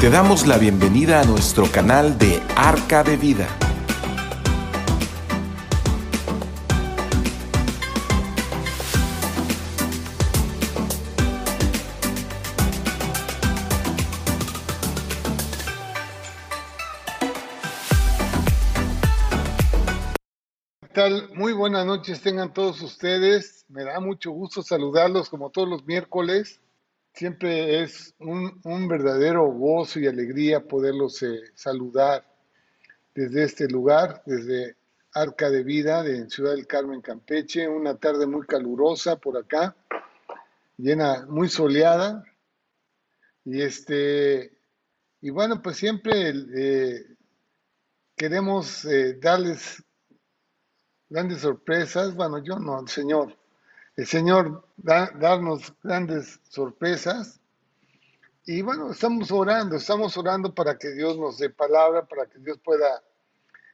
Te damos la bienvenida a nuestro canal de Arca de Vida. ¿Qué tal? Muy buenas noches tengan todos ustedes. Me da mucho gusto saludarlos como todos los miércoles. Siempre es un, un verdadero gozo y alegría poderlos eh, saludar desde este lugar, desde Arca de Vida de Ciudad del Carmen, Campeche. Una tarde muy calurosa por acá, llena, muy soleada. Y este, y bueno, pues siempre eh, queremos eh, darles grandes sorpresas. Bueno, yo no, Señor. El Señor da, darnos grandes sorpresas. Y bueno, estamos orando, estamos orando para que Dios nos dé palabra, para que Dios pueda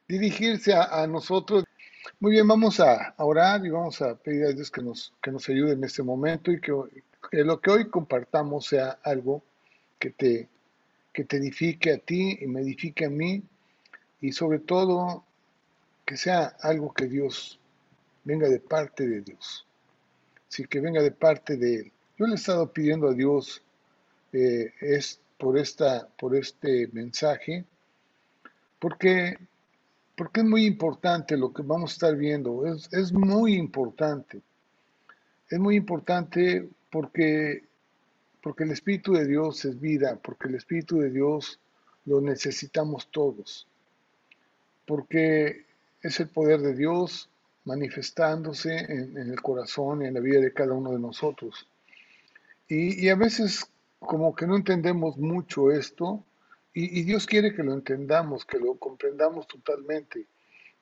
dirigirse a, nosotros. Muy bien, vamos a, a orar y vamos a pedir a Dios que nos, que nos ayude en este momento y que, que lo que hoy compartamos sea algo que te, que te edifique a ti y me edifique a mí y sobre todo que sea algo que Dios venga de parte de Dios. Sí, que venga de parte de Él. Yo le he estado pidiendo a Dios eh, es por, esta, por este mensaje, porque, porque es muy importante lo que vamos a estar viendo, es, es muy importante. Es muy importante porque, porque el Espíritu de Dios es vida, porque el Espíritu de Dios lo necesitamos todos, porque es el poder de Dios manifestándose en, el corazón y en la vida de cada uno de nosotros. Y, a veces como que no entendemos mucho esto y, Dios quiere que lo entendamos, que lo comprendamos totalmente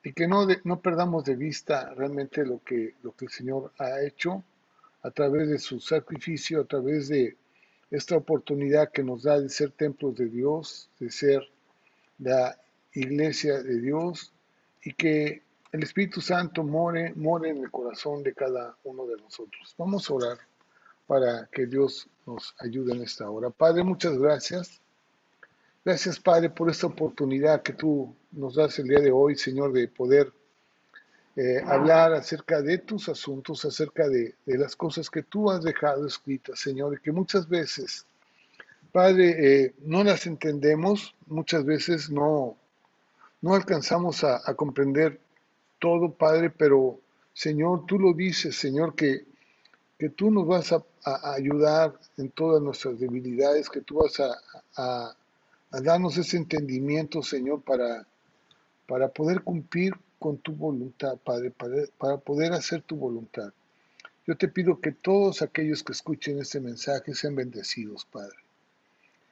y que no, no perdamos de vista realmente lo que, lo que el Señor ha hecho a través de su sacrificio, a través de esta oportunidad que nos da de ser templos de Dios, de ser la iglesia de Dios y que el Espíritu Santo more, en el corazón de cada uno de nosotros. Vamos a orar para que Dios nos ayude en esta hora. Padre, muchas gracias. Gracias, Padre, por esta oportunidad que tú nos das el día de hoy, Señor, de poder eh, hablar acerca de tus asuntos, acerca de, las cosas que tú has dejado escritas, Señor, y que muchas veces, Padre, eh, no las entendemos, muchas veces no, no alcanzamos a comprender todo, Padre, pero Señor, tú lo dices, Señor, que, que tú nos vas a, ayudar en todas nuestras debilidades, que tú vas a, a darnos ese entendimiento, Señor, para, para poder cumplir con tu voluntad, Padre, para, para poder hacer tu voluntad. Yo te pido que todos aquellos que escuchen este mensaje sean bendecidos, Padre.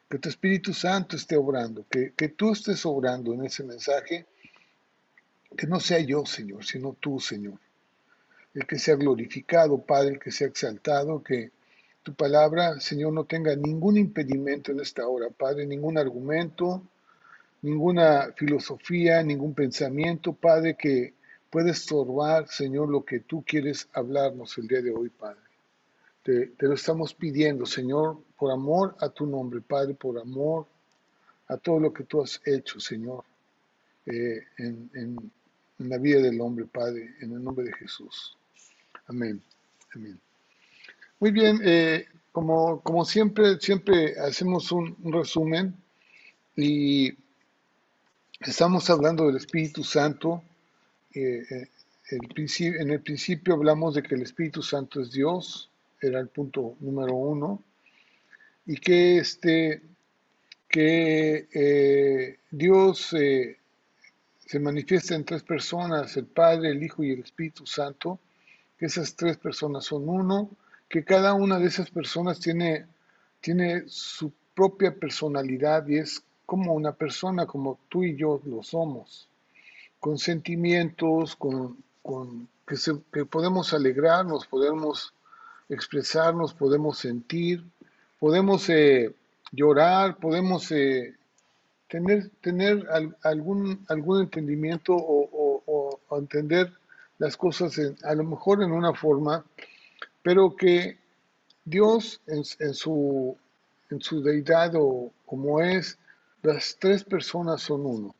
Que tu Espíritu Santo esté obrando, que, que tú estés obrando en ese mensaje que no sea yo, Señor, sino tú, Señor. El que sea glorificado, Padre, el que sea exaltado, que tu palabra, Señor, no tenga ningún impedimento en esta hora, Padre, ningún argumento, ninguna filosofía, ningún pensamiento, Padre, que pueda estorbar, Señor, lo que tú quieres hablarnos el día de hoy, Padre. Te, lo estamos pidiendo, Señor, por amor a tu nombre, Padre, por amor a todo lo que tú has hecho, Señor, eh, en la vida del hombre, Padre, en el nombre de Jesús. Amén. Amén. Muy bien, eh, como, como, siempre, siempre hacemos un, resumen y estamos hablando del Espíritu Santo. Eh, el en el principio hablamos de que el Espíritu Santo es Dios, era el punto número uno, y que, este, que eh, Dios se manifiesta en tres personas, el Padre, el Hijo y el Espíritu Santo, que esas tres personas son uno, que cada una de esas personas tiene, tiene su propia personalidad y es como una persona, como tú y yo lo somos, con sentimientos, con, con que, podemos alegrarnos, podemos expresarnos, podemos sentir, podemos eh, llorar, podemos eh, tener, tener al, algún, algún entendimiento o, entender las cosas en, a lo mejor en una forma, pero que Dios en, en, su, en su deidad o como es, las tres personas son uno.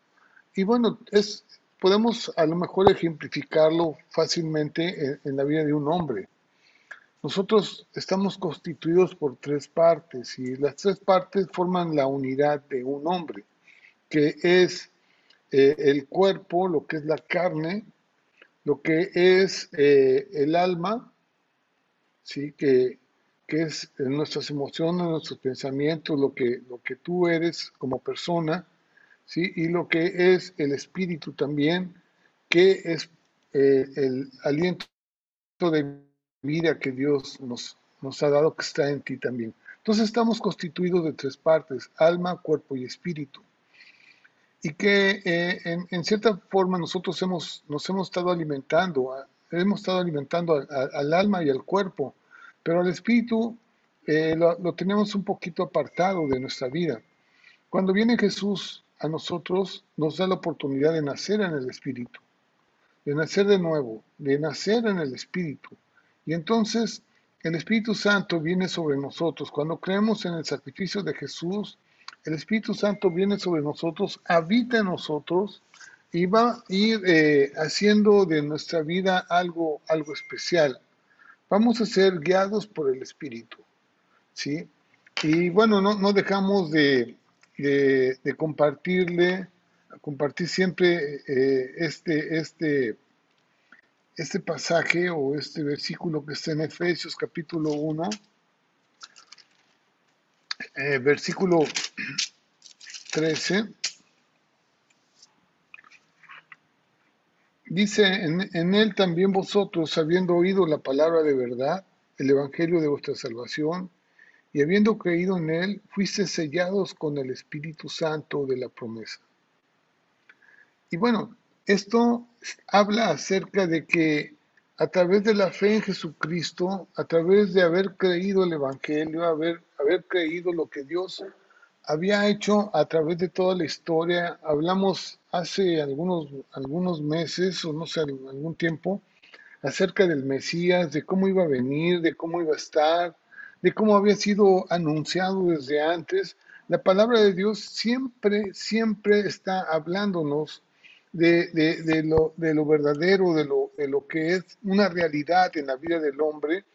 Y bueno, es, podemos a lo mejor ejemplificarlo fácilmente en, la vida de un hombre. Nosotros estamos constituidos por tres partes y las tres partes forman la unidad de un hombre, que es eh, el cuerpo, lo que es la carne, lo que es eh, el alma, ¿sí? que, que es nuestras emociones, nuestros pensamientos, lo que, lo que tú eres como persona, ¿sí? y lo que es el espíritu también, que es eh, el aliento de vida que Dios nos, nos ha dado, que está en ti también. Entonces estamos constituidos de tres partes, alma, cuerpo y espíritu. Y que eh, en, cierta forma nosotros hemos, nos hemos estado alimentando, hemos estado alimentando al alma y al cuerpo, pero al espíritu eh, lo, lo tenemos un poquito apartado de nuestra vida. Cuando viene Jesús a nosotros nos da la oportunidad de nacer en el Espíritu, de nacer de nuevo, de nacer en el Espíritu. Y entonces el Espíritu Santo viene sobre nosotros. Cuando creemos en el sacrificio de Jesús, el Espíritu Santo viene sobre nosotros, habita en nosotros y va a ir eh, haciendo de nuestra vida algo, algo especial. Vamos a ser guiados por el Espíritu. ¿sí? Y bueno, no, no dejamos de, de, compartirle, compartir siempre eh, este, este, este pasaje o este versículo que está en Efesios capítulo 1, eh, versículo 13. Dice, en, en, él también vosotros, habiendo oído la palabra de verdad, el evangelio de vuestra salvación, y habiendo creído en Él, fuiste sellados con el Espíritu Santo de la promesa. Y bueno, esto habla acerca de que a través de la fe en Jesucristo, a través de haber creído el Evangelio, haber, haber creído lo que Dios había hecho a través de toda la historia, hablamos hace algunos, algunos meses o no sé, algún tiempo, acerca del Mesías, de cómo iba a venir, de cómo iba a estar, de cómo había sido anunciado desde antes. La palabra de Dios siempre, siempre está hablándonos de, lo, de lo, verdadero, de lo, de lo que es una realidad en la vida del hombre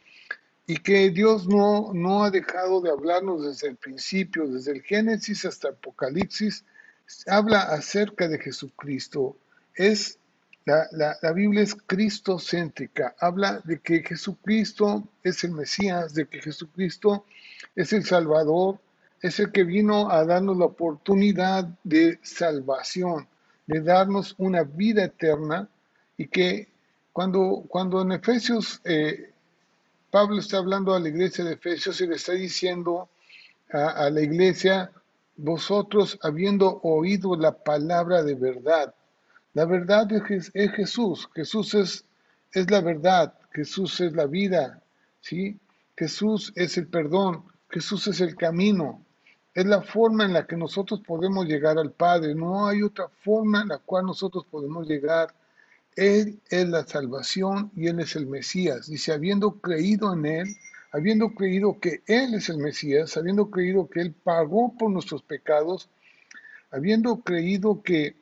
y que Dios no, no ha dejado de hablarnos desde el principio, desde el Génesis hasta Apocalipsis, habla acerca de Jesucristo. Es la, Biblia es cristocéntrica, habla de que Jesucristo es el Mesías, de que Jesucristo es el Salvador, es el que vino a darnos la oportunidad de salvación, de darnos una vida eterna y que cuando, cuando en Efesios eh, Pablo está hablando a la iglesia de Efesios y le está diciendo a, la iglesia, vosotros habiendo oído la palabra de verdad, la verdad es, Jesús. Jesús es, es la verdad. Jesús es la vida. ¿sí? Jesús es el perdón. Jesús es el camino. Es la forma en la que nosotros podemos llegar al Padre. No hay otra forma en la cual nosotros podemos llegar. Él es la salvación y Él es el Mesías. Dice, habiendo creído en Él, habiendo creído que Él es el Mesías, habiendo creído que Él pagó por nuestros pecados, habiendo creído que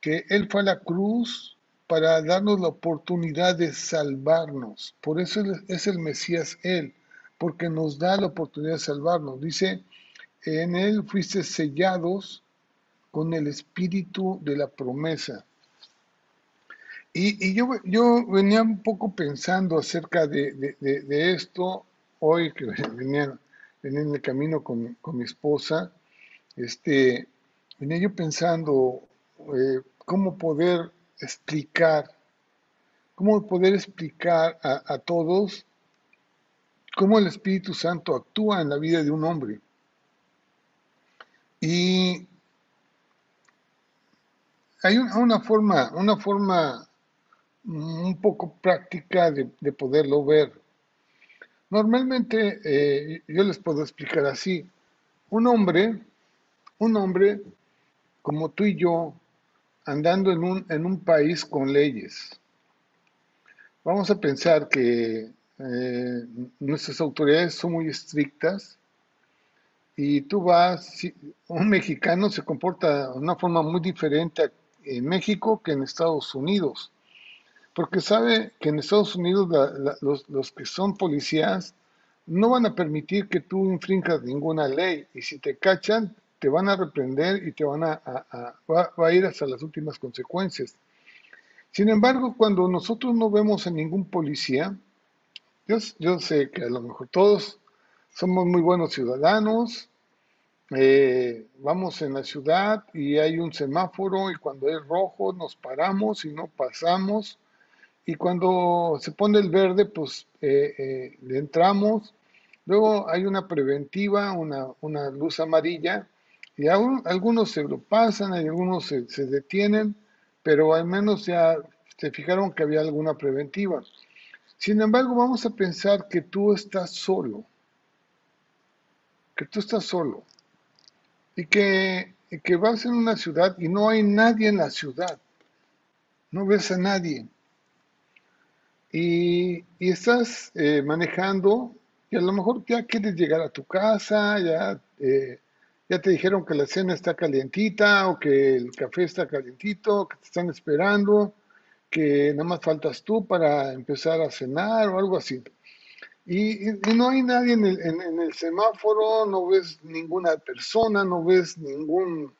que Él fue a la cruz para darnos la oportunidad de salvarnos. Por eso es el Mesías Él, porque nos da la oportunidad de salvarnos. Dice, en Él fuiste sellados con el espíritu de la promesa. Y, yo, venía un poco pensando acerca de, esto hoy que venía, venía, en el camino con, con mi esposa. Este, venía yo pensando eh, cómo poder explicar, cómo poder explicar a, todos cómo el Espíritu Santo actúa en la vida de un hombre. Y hay una, forma, una forma un poco práctica de, poderlo ver. Normalmente, eh, yo les puedo explicar así, un hombre, un hombre como tú y yo, andando en un, en un país con leyes. Vamos a pensar que eh, nuestras autoridades son muy estrictas y tú vas, un mexicano se comporta de una forma muy diferente en México que en Estados Unidos, porque sabe que en Estados Unidos los, que son policías no van a permitir que tú infringas ninguna ley y si te cachan te van a reprender y te van a, va, a ir hasta las últimas consecuencias. Sin embargo, cuando nosotros no vemos a ningún policía, yo, yo sé que a lo mejor todos somos muy buenos ciudadanos, eh, vamos en la ciudad y hay un semáforo y cuando es rojo nos paramos y no pasamos y cuando se pone el verde pues eh, eh, entramos. Luego hay una preventiva, una, una luz amarilla y aún, algunos se lo pasan, algunos se, se detienen, pero al menos ya se fijaron que había alguna preventiva. Sin embargo, vamos a pensar que tú estás solo que tú estás solo y que, que vas en una ciudad y no hay nadie en la ciudad, no ves a nadie. Y, estás eh, manejando y a lo mejor ya quieres llegar a tu casa, ya, eh, ya te dijeron que la cena está calientita o que el café está calientito, que te están esperando, que nada más faltas tú para empezar a cenar o algo así. Y, no hay nadie en el, en, el, semáforo, no ves ninguna persona, no ves ningún,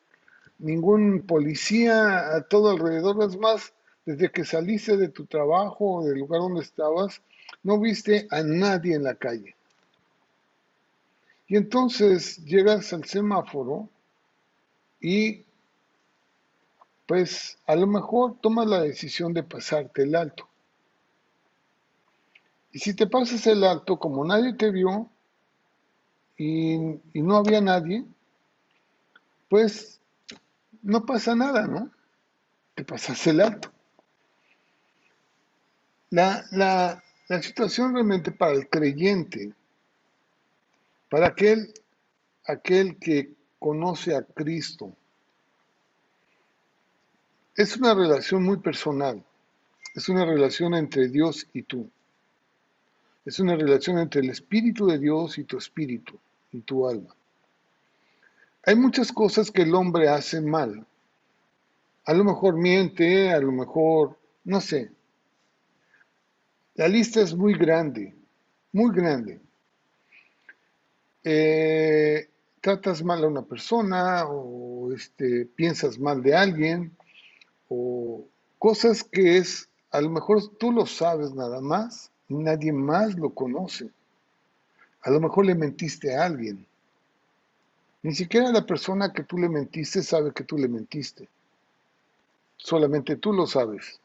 ningún policía a todo alrededor. Es más, desde que saliste de tu trabajo o del lugar donde estabas, no viste a nadie en la calle. Y entonces llegas al semáforo y pues a lo mejor tomas la decisión de pasarte el alto. Y si te pasas el alto, como nadie te vio y, no había nadie, pues no pasa nada, ¿no? Te pasas el alto. La, la, la situación realmente para el creyente, para aquel, aquel que conoce a Cristo, es una relación muy personal, es una relación entre Dios y tú. Es una relación entre el Espíritu de Dios y tu espíritu y tu alma. Hay muchas cosas que el hombre hace mal. A lo mejor miente, a lo mejor, no sé. La lista es muy grande, muy grande. Eh, tratas mal a una persona o este, piensas mal de alguien o cosas que es, a lo mejor tú lo sabes nada más, nadie más lo conoce. A lo mejor le mentiste a alguien. Ni siquiera la persona que tú le mentiste sabe que tú le mentiste. Solamente tú lo sabes.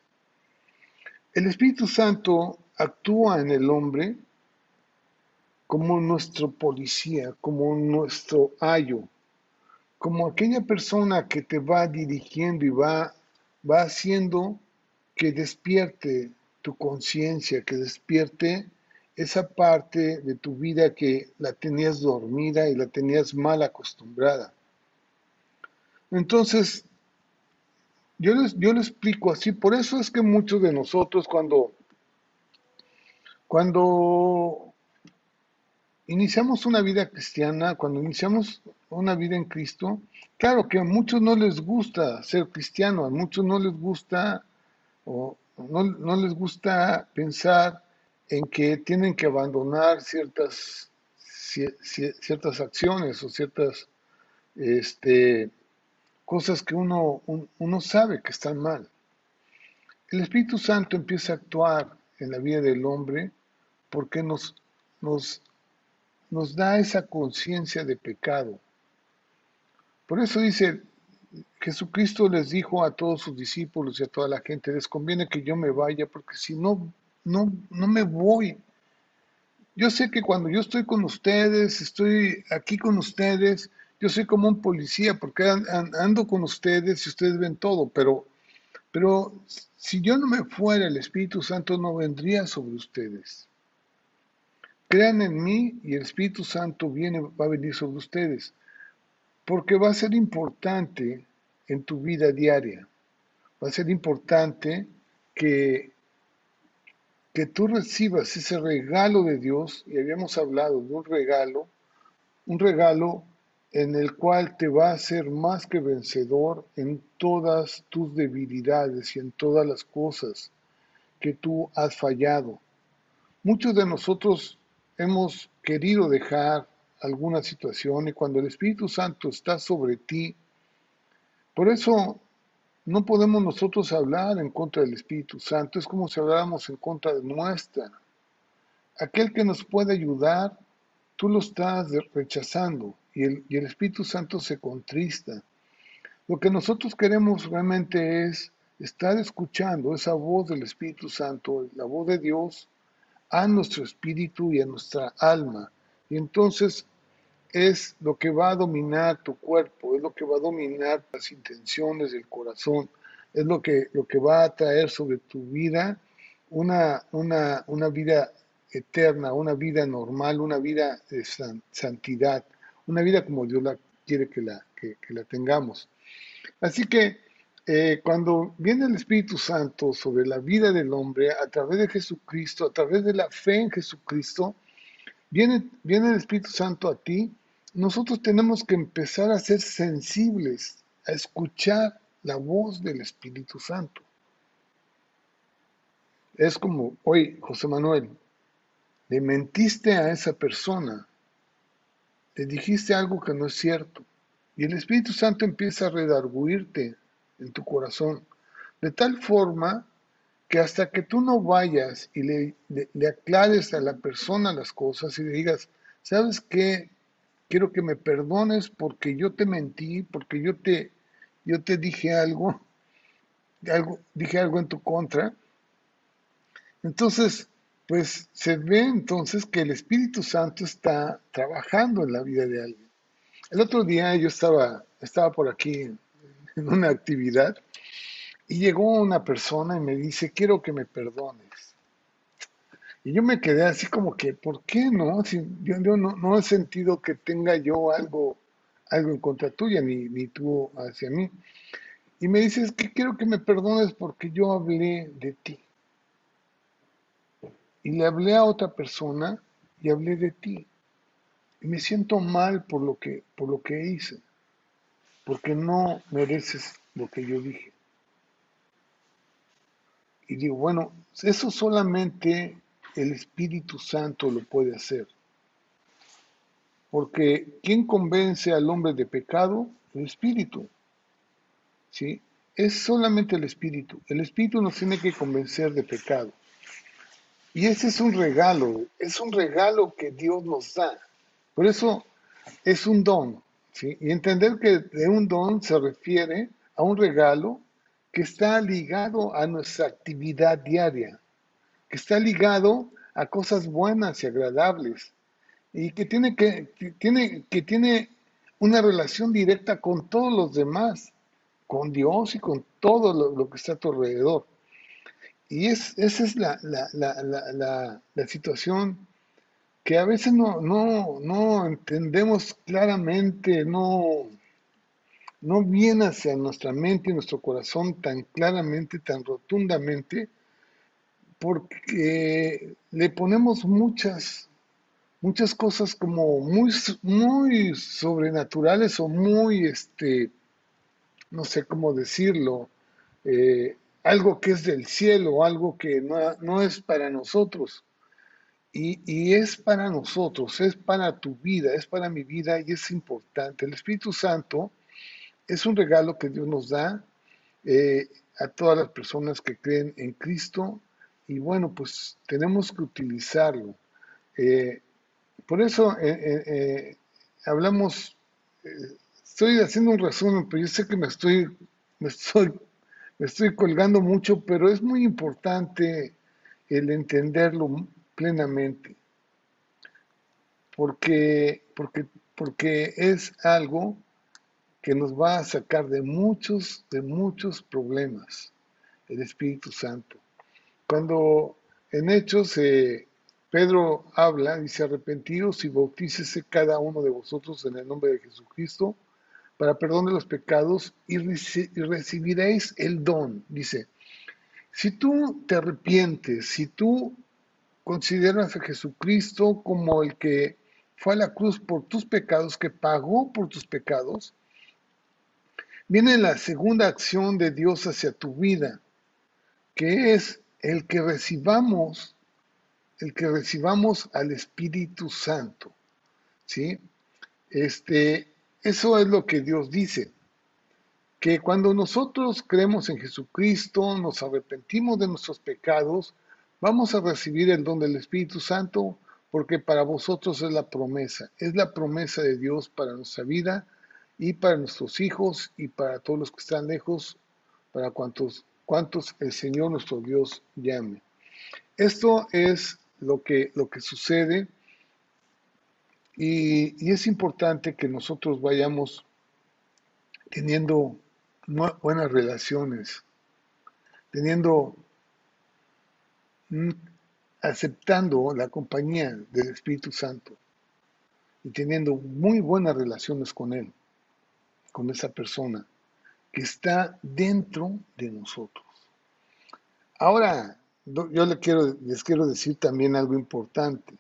El Espíritu Santo actúa en el hombre como nuestro policía, como nuestro ayo, como aquella persona que te va dirigiendo y va, va haciendo que despierte tu conciencia, que despierte esa parte de tu vida que la tenías dormida y la tenías mal acostumbrada. Entonces, yo les, yo les explico así, por eso es que muchos de nosotros cuando, cuando iniciamos una vida cristiana, cuando iniciamos una vida en Cristo, claro que a muchos no les gusta ser cristiano, a muchos no les gusta o, no, les gusta pensar en que tienen que abandonar ciertas, ciertas acciones o ciertas este, cosas que uno, uno sabe que están mal. El Espíritu Santo empieza a actuar en la vida del hombre porque nos, nos, nos da esa conciencia de pecado. Por eso dice, Jesucristo les dijo a todos sus discípulos y a toda la gente, les conviene que yo me vaya, porque si no, no, no me voy. Yo sé que cuando yo estoy con ustedes, estoy aquí con ustedes, yo soy como un policía porque ando con ustedes y ustedes ven todo, pero, pero si yo no me fuera, el Espíritu Santo no vendría sobre ustedes. Crean en mí y el Espíritu Santo viene, va a venir sobre ustedes porque va a ser importante en tu vida diaria. Va a ser importante que, que tú recibas ese regalo de Dios, y habíamos hablado de un regalo, un regalo en el cual te va a hacer más que vencedor en todas tus debilidades y en todas las cosas que tú has fallado. Muchos de nosotros hemos querido dejar alguna situación y cuando el Espíritu Santo está sobre ti, por eso no podemos nosotros hablar en contra del Espíritu Santo, es como si habláramos en contra de nuestra. Aquel que nos puede ayudar, tú lo estás rechazando y el, y el Espíritu Santo se contrista. Lo que nosotros queremos realmente es estar escuchando esa voz del Espíritu Santo, la voz de Dios, a nuestro espíritu y a nuestra alma. Y entonces es lo que va a dominar tu cuerpo, es lo que va a dominar las intenciones del corazón, es lo que, lo que va a traer sobre tu vida una, una, una vida eterna, una vida normal, una vida de santidad, una vida como Dios la quiere que la, que, la tengamos. Así que eh, cuando viene el Espíritu Santo sobre la vida del hombre a través de Jesucristo, a través de la fe en Jesucristo, viene, viene el Espíritu Santo a ti, nosotros tenemos que empezar a ser sensibles, a escuchar la voz del Espíritu Santo. Es como, hoy, José Manuel, le mentiste a esa persona, le dijiste algo que no es cierto, y el Espíritu Santo empieza a redarguirte en tu corazón, de tal forma que hasta que tú no vayas y le, le, aclares a la persona las cosas y le digas, ¿sabes qué? Quiero que me perdones porque yo te mentí, porque yo te, yo te dije algo, algo, dije algo en tu contra. Entonces, pues se ve entonces que el Espíritu Santo está trabajando en la vida de alguien. El otro día yo estaba, estaba por aquí en una actividad y llegó una persona y me dice, quiero que me perdones. Y yo me quedé así como que, ¿por qué no? Si yo, no, he sentido que tenga yo algo, algo en contra tuya, ni, ni tú hacia mí. Y me dices que quiero que me perdones porque yo hablé de ti y le hablé a otra persona y hablé de ti. Y me siento mal por lo que, por lo que hice, porque no mereces lo que yo dije. Y digo, bueno, eso solamente el Espíritu Santo lo puede hacer. Porque ¿quién convence al hombre de pecado? El Espíritu. ¿Sí? Es solamente el Espíritu. El Espíritu nos tiene que convencer de pecado. Y ese es un regalo, es un regalo que Dios nos da. Por eso es un don. ¿sí? Y entender que de un don se refiere a un regalo que está ligado a nuestra actividad diaria, está ligado a cosas buenas y agradables, y que tiene, que, tiene, que tiene una relación directa con todos los demás, con Dios y con todo lo, que está a tu alrededor. Y es, esa es la, la, situación que a veces no, no, entendemos claramente, no, no viene hacia nuestra mente y nuestro corazón tan claramente, tan rotundamente, porque le ponemos muchas, muchas cosas como muy, muy sobrenaturales o muy, este, no sé cómo decirlo, eh, algo que es del cielo, algo que no, es para nosotros. Y, es para nosotros, es para tu vida, es para mi vida y es importante. El Espíritu Santo es un regalo que Dios nos da eh, a todas las personas que creen en Cristo y bueno, pues tenemos que utilizarlo. Eh, por eso eh, hablamos, estoy haciendo un resumen, pero yo sé que me estoy, me estoy estoy colgando mucho, pero es muy importante el entenderlo plenamente, porque, porque, porque es algo que nos va a sacar de muchos, de muchos problemas, el Espíritu Santo. Cuando en Hechos eh, Pedro habla, dice, arrepentidos y bautícese cada uno de vosotros en el nombre de Jesucristo para perdón de los pecados y, recibiréis el don. Dice, si tú te arrepientes, si tú consideras a Jesucristo como el que fue a la cruz por tus pecados, que pagó por tus pecados, viene la segunda acción de Dios hacia tu vida, que es el que recibamos, el que recibamos al Espíritu Santo. ¿Sí? Este, eso es lo que Dios dice, que cuando nosotros creemos en Jesucristo, nos arrepentimos de nuestros pecados, vamos a recibir el don del Espíritu Santo, porque para vosotros es la promesa, es la promesa de Dios para nuestra vida y para nuestros hijos y para todos los que están lejos, para cuantos, cuantos el Señor nuestro Dios llame. Esto es lo que, lo que sucede y, es importante que nosotros vayamos teniendo buenas relaciones, teniendo, mm, aceptando la compañía del Espíritu Santo y teniendo muy buenas relaciones con Él con esa persona que está dentro de nosotros. Ahora, yo les quiero, les quiero decir también algo importante.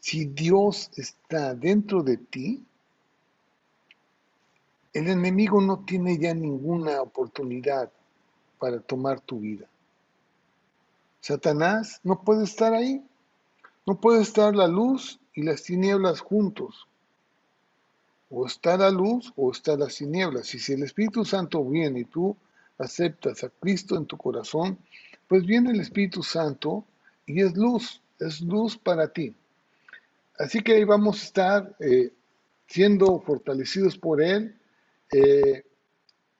Si Dios está dentro de ti, el enemigo no tiene ya ninguna oportunidad para tomar tu vida. Satanás no puede estar ahí. No puede estar la luz y las tinieblas juntos. O está la luz o está las tinieblas. Y si el Espíritu Santo viene y tú aceptas a Cristo en tu corazón, pues viene el Espíritu Santo y es luz, es luz para ti. Así que ahí vamos a estar eh, siendo fortalecidos por Él. Eh,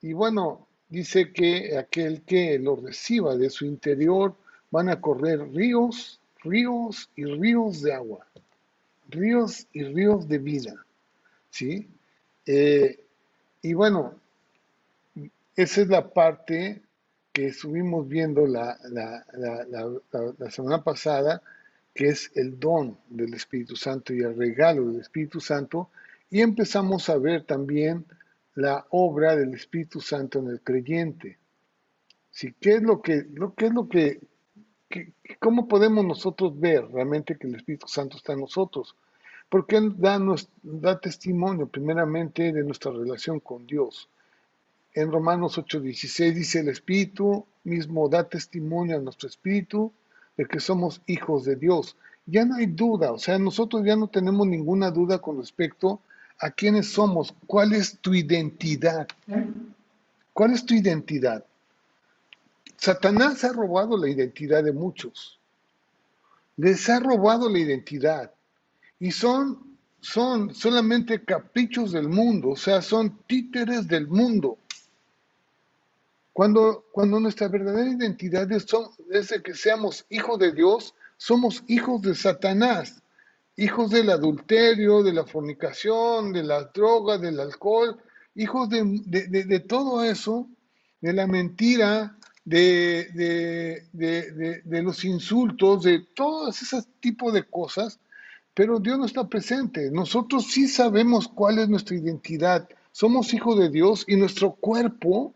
y bueno, dice que aquel que lo reciba de su interior van a correr ríos, ríos y ríos de agua, ríos y ríos de vida. ¿Sí? Eh, y bueno, esa es la parte que estuvimos viendo la, semana pasada, que es el don del Espíritu Santo y el regalo del Espíritu Santo, y empezamos a ver también la obra del Espíritu Santo en el creyente. ¿Sí? ¿Qué es lo que, lo, qué es lo que, cómo podemos nosotros ver realmente que el Espíritu Santo está en nosotros? Porque da, da testimonio primeramente de nuestra relación con Dios. En Romanos 8:16 dice, el Espíritu mismo da testimonio a nuestro Espíritu de que somos hijos de Dios. Ya no hay duda, o sea, nosotros ya no tenemos ninguna duda con respecto a quiénes somos, cuál es tu identidad. ¿Cuál es tu identidad? Satanás ha robado la identidad de muchos. Les ha robado la identidad y son, son solamente caprichos del mundo, o sea, son títeres del mundo. Cuando, cuando nuestra verdadera identidad es, de que seamos hijos de Dios, somos hijos de Satanás, hijos del adulterio, de la fornicación, de las drogas, del alcohol, hijos de, de, todo eso, de la mentira, de, de, los insultos, de todo ese tipo de cosas pero Dios no está presente. Nosotros sí sabemos cuál es nuestra identidad. Somos hijos de Dios y nuestro cuerpo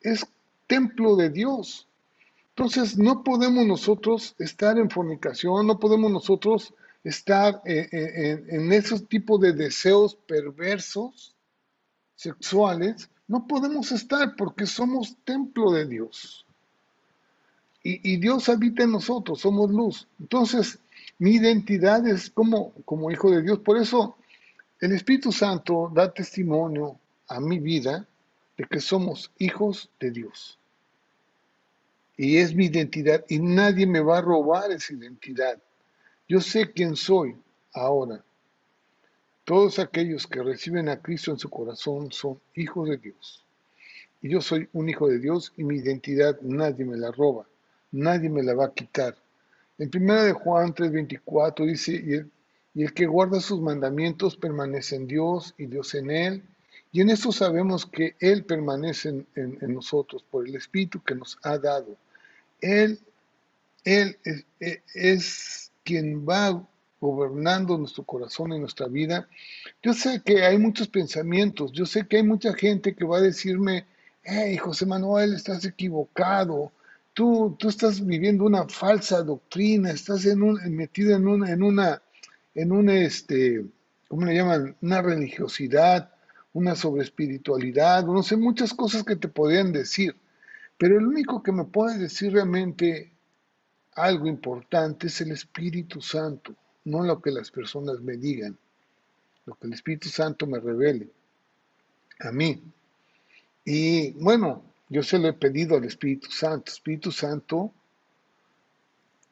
es templo de Dios. Entonces no podemos nosotros estar en fornicación, no podemos nosotros estar eh, eh, en, esos tipos de deseos perversos, sexuales. No podemos estar porque somos templo de Dios. Y Dios habita en nosotros, somos luz. Entonces, mi identidad es como, como hijo de Dios. Por eso el Espíritu Santo da testimonio a mi vida de que somos hijos de Dios. Y es mi identidad y nadie me va a robar esa identidad. Yo sé quién soy ahora. Todos aquellos que reciben a Cristo en su corazón son hijos de Dios. Y yo soy un hijo de Dios y mi identidad nadie me la roba, nadie me la va a quitar. En 1 de Juan 3:24 dice, y el, que guarda sus mandamientos permanece en Dios y Dios en él. Y en esto sabemos que Él permanece en, nosotros por el Espíritu que nos ha dado. Él, él es, es quien va gobernando nuestro corazón y nuestra vida. Yo sé que hay muchos pensamientos, yo sé que hay mucha gente que va a decirme, hey, José Manuel, estás equivocado, Tú, tú estás viviendo una falsa doctrina, estás en un, metido en una, en, una, en un, este, ¿cómo le llaman? Una religiosidad, una sobreespiritualidad, no sé, muchas cosas que te podrían decir. Pero el único que me puede decir realmente algo importante es el Espíritu Santo, no lo que las personas me digan, lo que el Espíritu Santo me revele a mí. Y bueno, yo se lo he pedido al Espíritu Santo, Espíritu Santo,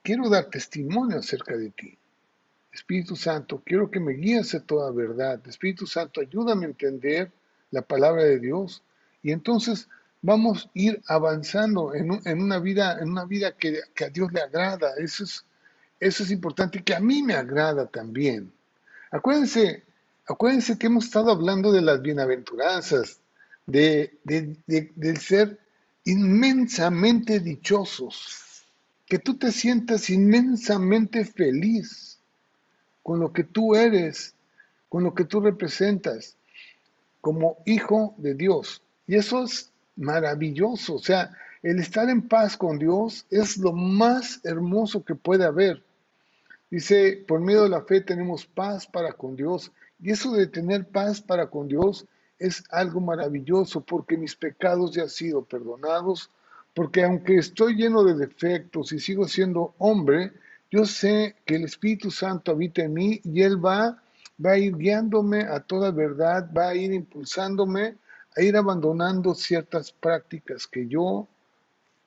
quiero dar testimonio acerca de ti. Espíritu Santo, quiero que me guíes a toda verdad. Espíritu Santo, ayúdame a entender la palabra de Dios. Y entonces vamos a ir avanzando en, una vida, en una vida que, a Dios le agrada. Eso es, eso es importante que a mí me agrada también. Acuérdense, acuérdense que hemos estado hablando de las bienaventuranzas, de, del ser inmensamente dichosos, que tú te sientas inmensamente feliz con lo que tú eres, con lo que tú representas como hijo de Dios. Y eso es maravilloso. O sea, el estar en paz con Dios es lo más hermoso que puede haber. Dice, por medio de la fe tenemos paz para con Dios. Y eso de tener paz para con Dios es algo maravilloso porque mis pecados ya han sido perdonados, porque aunque estoy lleno de defectos y sigo siendo hombre, yo sé que el Espíritu Santo habita en mí y Él va, va a ir guiándome a toda verdad, va a ir impulsándome a ir abandonando ciertas prácticas que yo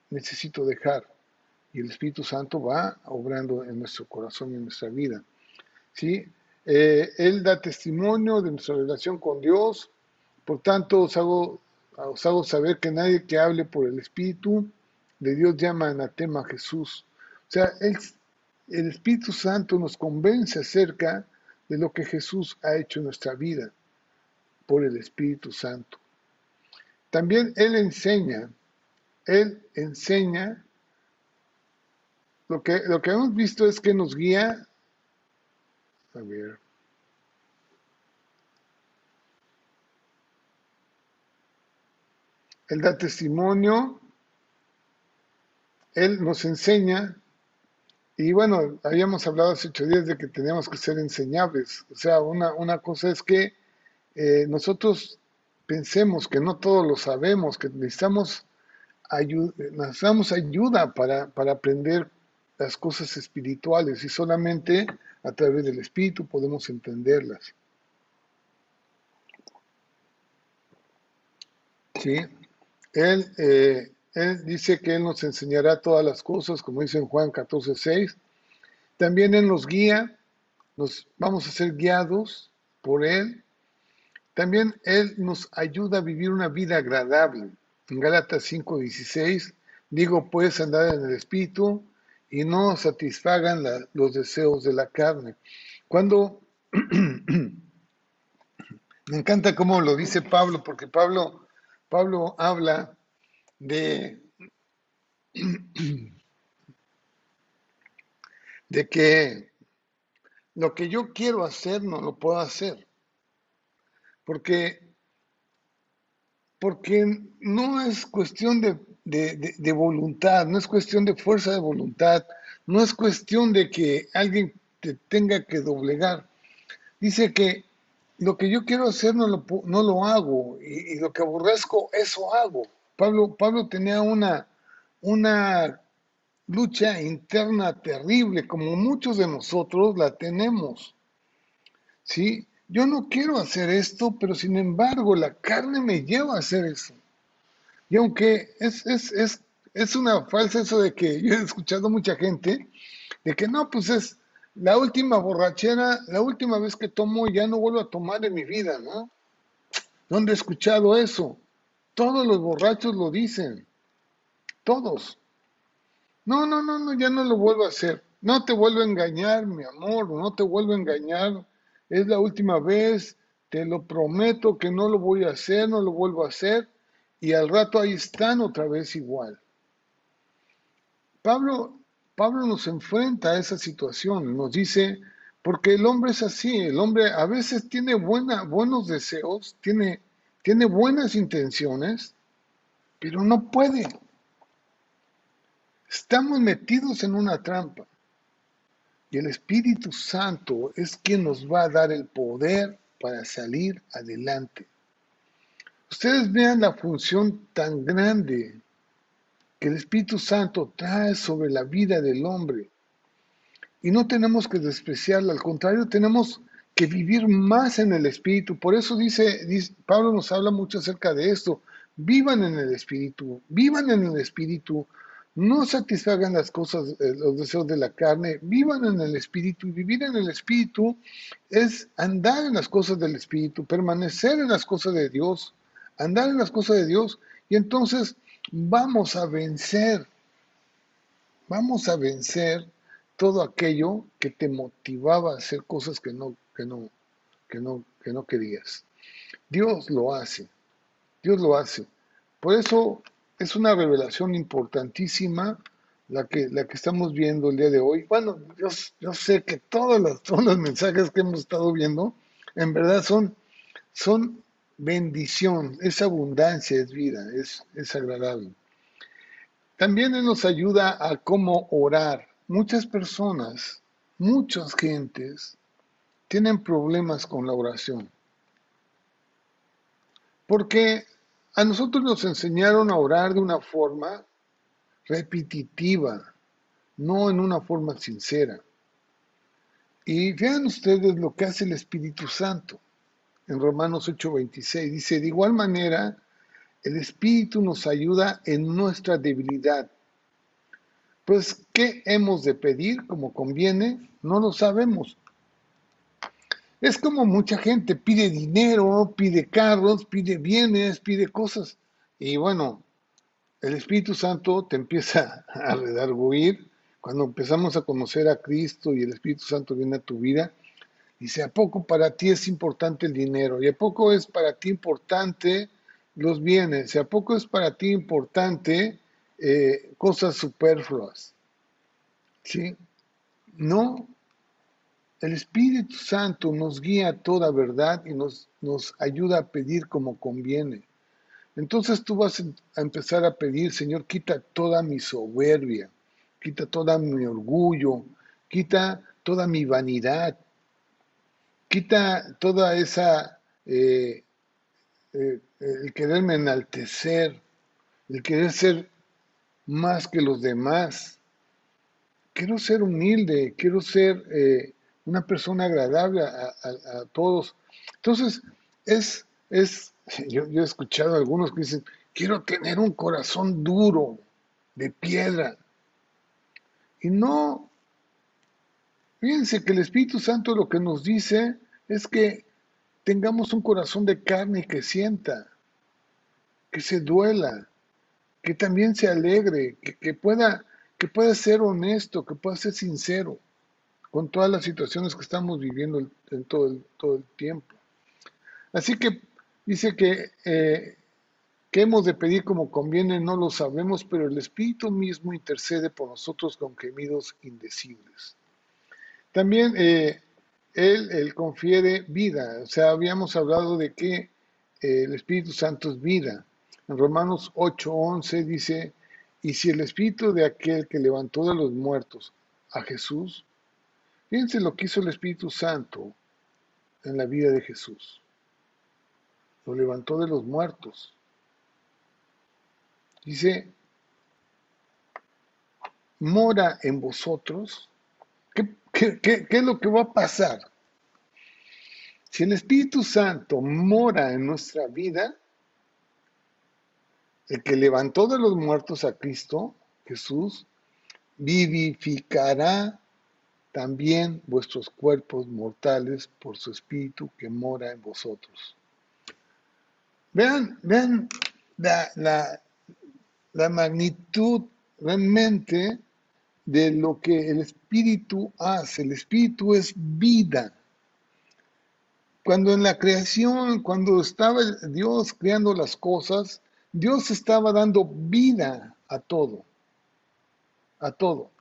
necesito dejar. Y el Espíritu Santo va obrando en nuestro corazón y en nuestra vida. ¿Sí? Eh, él da testimonio de nuestra relación con Dios. Por tanto, os hago, os hago saber que nadie que hable por el Espíritu de Dios llama anatema a Jesús. O sea, el Espíritu Santo nos convence acerca de lo que Jesús ha hecho en nuestra vida por el Espíritu Santo. También Él enseña, Él enseña, lo que, lo que hemos visto es que nos guía, a ver, Él da testimonio, Él nos enseña, y bueno, habíamos hablado hace ocho días de que teníamos que ser enseñables. O sea, una, una cosa es que eh, nosotros pensemos que no todos lo sabemos, que necesitamos, ayuda, necesitamos ayuda para, para aprender las cosas espirituales y solamente a través del Espíritu podemos entenderlas. ¿Sí? Él, eh, él dice que Él nos enseñará todas las cosas, como dice en Juan 14, 6. También Él nos guía, nos vamos a ser guiados por Él también Él nos ayuda a vivir una vida agradable. En Gálatas 5:16 digo, puedes andar en el Espíritu y no satisfagan los deseos de la carne. Cuando me encanta cómo lo dice Pablo, porque Pablo, Pablo habla de, de que lo que yo quiero hacer no lo puedo hacer porque, porque no es cuestión de, voluntad, no es cuestión de fuerza de voluntad, no es cuestión de que alguien te tenga que doblegar. Dice que lo que yo quiero hacer no lo, no lo hago y, lo que aborrezco, eso hago. Pablo, Pablo tenía una, una lucha interna terrible, como muchos de nosotros la tenemos. ¿Sí? yo no quiero hacer esto, pero sin embargo la carne me lleva a hacer eso. Y aunque es, es, es, una falsa eso de que yo he escuchado mucha gente, de que no, pues es la última borrachera, la última vez que tomo ya no vuelvo a tomar en mi vida, ¿no? ¿Dónde he escuchado eso? Todos los borrachos lo dicen. Todos. No, no, no, no, ya no lo vuelvo a hacer. No te vuelvo a engañar, mi amor, no te vuelvo a engañar es la última vez, te lo prometo que no lo voy a hacer, no lo vuelvo a hacer, y al rato ahí están otra vez igual. Pablo, Pablo nos enfrenta a esa situación, nos dice, porque el hombre es así, el hombre a veces tiene buena, buenos deseos, tiene, tiene buenas intenciones, pero no puede. Estamos metidos en una trampa. Y el Espíritu Santo es quien nos va a dar el poder para salir adelante. Ustedes vean la función tan grande que el Espíritu Santo trae sobre la vida del hombre. Y no tenemos que despreciarla, al contrario, tenemos que vivir más en el Espíritu. Por eso dice, Pablo nos habla mucho acerca de esto. Vivan en el Espíritu, vivan en el Espíritu, no satisfagan las cosas, eh, los deseos de la carne, vivan en el Espíritu. Y vivir en el Espíritu es andar en las cosas del Espíritu, permanecer en las cosas de Dios, andar en las cosas de Dios. Y entonces vamos a vencer, vamos a vencer todo aquello que te motivaba a hacer cosas que no, que no, que no, que no querías. Dios lo hace, Dios lo hace. Por eso es una revelación importantísima la que, la que estamos viendo el día de hoy. Bueno, yo, yo sé que todos los, todos los mensajes que hemos estado viendo, en verdad son, son bendición, es abundancia, es vida, es, es agradable. También nos ayuda a cómo orar. Muchas personas, muchas gentes, tienen problemas con la oración. Porque a nosotros nos enseñaron a orar de una forma repetitiva, no en una forma sincera. Y vean ustedes lo que hace el Espíritu Santo en Romanos 8:26. Dice, de igual manera, el Espíritu nos ayuda en nuestra debilidad. Pues, ¿qué hemos de pedir como conviene? No lo sabemos. Es como mucha gente pide dinero, pide carros, pide bienes, pide cosas. Y bueno, el Espíritu Santo te empieza a redarguir cuando empezamos a conocer a Cristo y el Espíritu Santo viene a tu vida. Dice, ¿a poco para ti es importante el dinero? ¿Y a poco es para ti importante los bienes? ¿Y a poco es para ti importante eh, cosas superfluas? ¿Sí? No, el Espíritu Santo nos guía a toda verdad y nos, nos ayuda a pedir como conviene. Entonces tú vas a empezar a pedir, Señor, quita toda mi soberbia, quita toda mi orgullo, quita toda mi vanidad, quita toda esa, eh, eh, el quererme enaltecer, el querer ser más que los demás. Quiero ser humilde, quiero ser eh, una persona agradable a, todos. Entonces, es, es yo, he escuchado a algunos que dicen, quiero tener un corazón duro, de piedra. Y no, fíjense que el Espíritu Santo lo que nos dice es que tengamos un corazón de carne que sienta, que se duela, que también se alegre, que, pueda, que pueda ser honesto, que pueda ser sincero con todas las situaciones que estamos viviendo en todo el, todo el tiempo. Así que dice que, eh, que hemos de pedir como conviene, no lo sabemos, pero el Espíritu mismo intercede por nosotros con gemidos indecibles. También eh, él, confiere vida, o sea, habíamos hablado de que eh, el Espíritu Santo es vida. En Romanos 8:11 dice, y si el Espíritu de aquel que levantó de los muertos a Jesús, Fíjense lo que hizo el Espíritu Santo en la vida de Jesús. Lo levantó de los muertos. Dice, mora en vosotros. ¿Qué, es lo que va a pasar? Si el Espíritu Santo mora en nuestra vida, el que levantó de los muertos a Cristo, Jesús, vivificará también vuestros cuerpos mortales por su espíritu que mora en vosotros. Vean, vean la, la magnitud realmente de lo que el espíritu hace. El espíritu es vida. Cuando en la creación, cuando estaba Dios creando las cosas, Dios estaba dando vida a todo, a todo.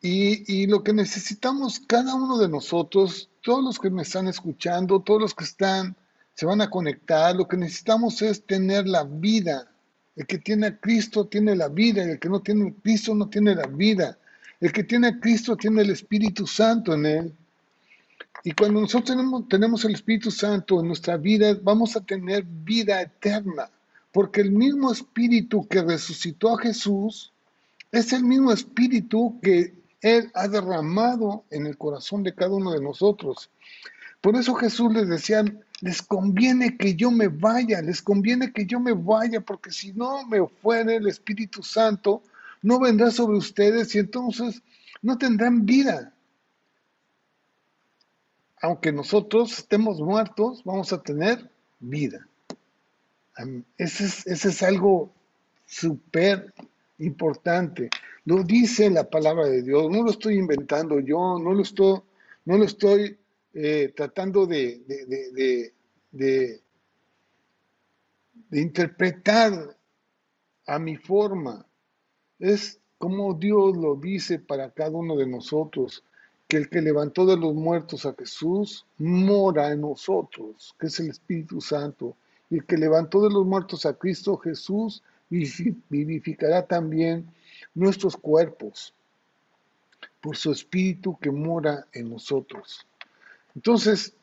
Y, lo que necesitamos cada uno de nosotros, todos los que me están escuchando, todos los que están, se van a conectar, lo que necesitamos es tener la vida. El que tiene a Cristo tiene la vida, y el que no tiene a Cristo no tiene la vida. El que tiene a Cristo tiene el Espíritu Santo en él. Y cuando nosotros tenemos, tenemos, el Espíritu Santo en nuestra vida, vamos a tener vida eterna, porque el mismo Espíritu que resucitó a Jesús es el mismo Espíritu que Él ha derramado en el corazón de cada uno de nosotros. Por eso Jesús les decía, les conviene que yo me vaya, les conviene que yo me vaya, porque si no me fuera el Espíritu Santo, no vendrá sobre ustedes y entonces no tendrán vida aunque nosotros estemos muertos, vamos a tener vida. Ese es, algo súper importante. Lo dice la palabra de Dios, no lo estoy inventando yo, no lo estoy, no lo estoy eh, tratando de, de, de, de interpretar a mi forma. Es como Dios lo dice para cada uno de nosotros que el que levantó de los muertos a Jesús mora en nosotros, que es el Espíritu Santo. Y el que levantó de los muertos a Cristo Jesús vivificará también nuestros cuerpos por su Espíritu que mora en nosotros. Entonces,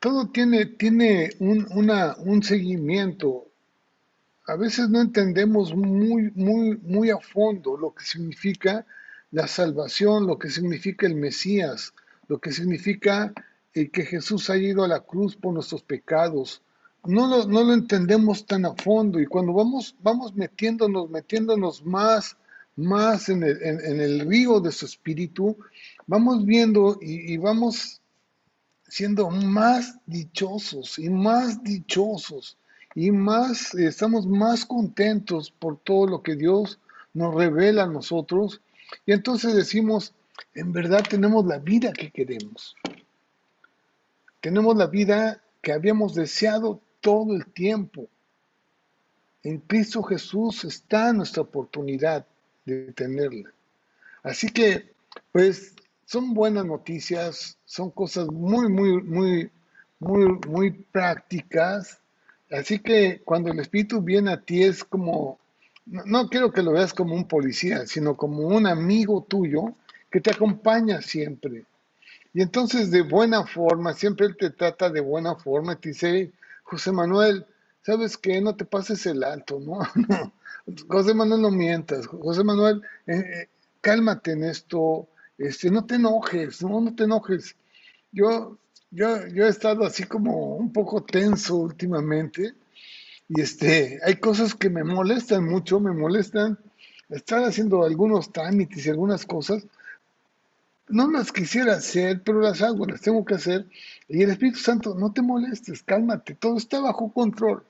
todo tiene, tiene un, un seguimiento. A veces no entendemos muy, muy, muy a fondo lo que significa la salvación, lo que significa el Mesías, lo que significa el que Jesús ha ido a la cruz por nuestros pecados. No lo, no lo entendemos tan a fondo y cuando vamos, vamos metiéndonos, metiéndonos más, más en el, en, el río de su espíritu, vamos viendo y vamos siendo más dichosos y más dichosos y más, estamos más contentos por todo lo que Dios nos revela a nosotros y entonces decimos, en verdad tenemos la vida que queremos. Tenemos la vida que habíamos deseado todo el tiempo. En Cristo Jesús está nuestra oportunidad de tenerla. Así que, pues, son buenas noticias, son cosas muy, muy, muy, muy, muy prácticas. Así que cuando el Espíritu viene a ti es como no, quiero que lo veas como un policía, sino como un amigo tuyo que te acompaña siempre. Y entonces de buena forma, siempre él te trata de buena forma, te dice, José Manuel, ¿sabes qué? No te pases el alto, ¿no? José Manuel, no mientas. José Manuel, eh, eh, cálmate en esto, este, no te enojes, no, no te enojes. Yo, yo, yo he estado así como un poco tenso últimamente y este, hay cosas que me molestan mucho, me molestan estar haciendo algunos trámites y algunas cosas. No las quisiera hacer, pero las hago, las tengo que hacer. Y el Espíritu Santo, no te molestes, cálmate, todo está bajo control.